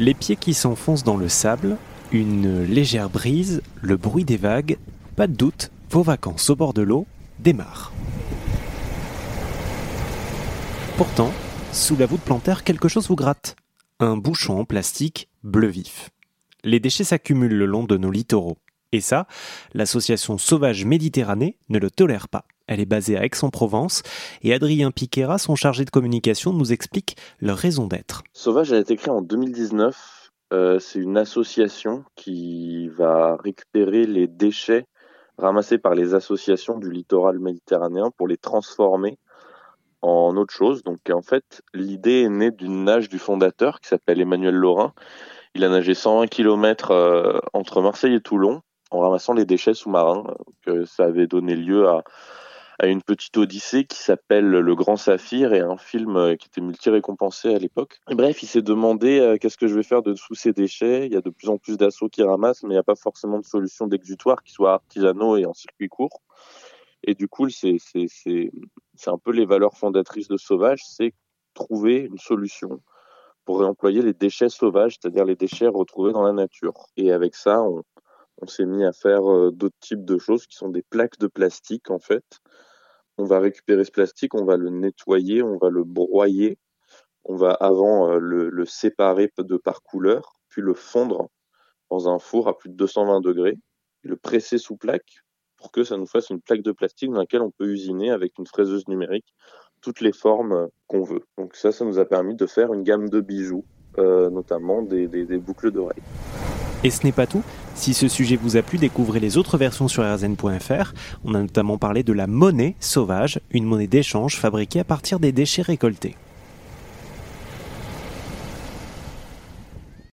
Les pieds qui s'enfoncent dans le sable, une légère brise, le bruit des vagues, pas de doute, vos vacances au bord de l'eau démarrent. Pourtant, sous la voûte plantaire, quelque chose vous gratte. Un bouchon en plastique bleu vif. Les déchets s'accumulent le long de nos littoraux. Et ça, l'association Sauvage Méditerranée ne le tolère pas. Elle est basée à Aix-en-Provence et Adrien Piquera, son chargé de communication, nous explique leur raison d'être. Sauvage a été créé en 2019. Euh, c'est une association qui va récupérer les déchets ramassés par les associations du littoral méditerranéen pour les transformer en autre chose. Donc en fait, l'idée est née d'une nage du fondateur qui s'appelle Emmanuel Laurin. Il a nagé 120 km euh, entre Marseille et Toulon en ramassant les déchets sous-marins. Que ça avait donné lieu à, à une petite odyssée qui s'appelle Le Grand Saphir et un film euh, qui était multi-récompensé à l'époque. Bref, il s'est demandé euh, qu'est-ce que je vais faire de tous ces déchets. Il y a de plus en plus d'assauts qui ramassent, mais il n'y a pas forcément de solution d'exutoire qui soit artisanaux et en circuit court. Et du coup, c'est un peu les valeurs fondatrices de Sauvage, c'est trouver une solution pour réemployer les déchets sauvages, c'est-à-dire les déchets retrouvés dans la nature. Et avec ça, on, s'est mis à faire euh, d'autres types de choses qui sont des plaques de plastique en fait. On va récupérer ce plastique, on va le nettoyer, on va le broyer, on va avant euh, le, séparer par couleur, puis le fondre dans un four à plus de 220 degrés, le presser sous plaque pour que ça nous fasse une plaque de plastique dans laquelle on peut usiner avec une fraiseuse numérique toutes les formes euh, qu'on veut. Donc ça, ça nous a permis de faire une gamme de bijoux, euh, notamment des boucles d'oreilles. Et ce n'est pas tout. Si ce sujet vous a plu, découvrez les autres versions sur rzn.fr. On a notamment parlé de la monnaie sauvage, une monnaie d'échange fabriquée à partir des déchets récoltés.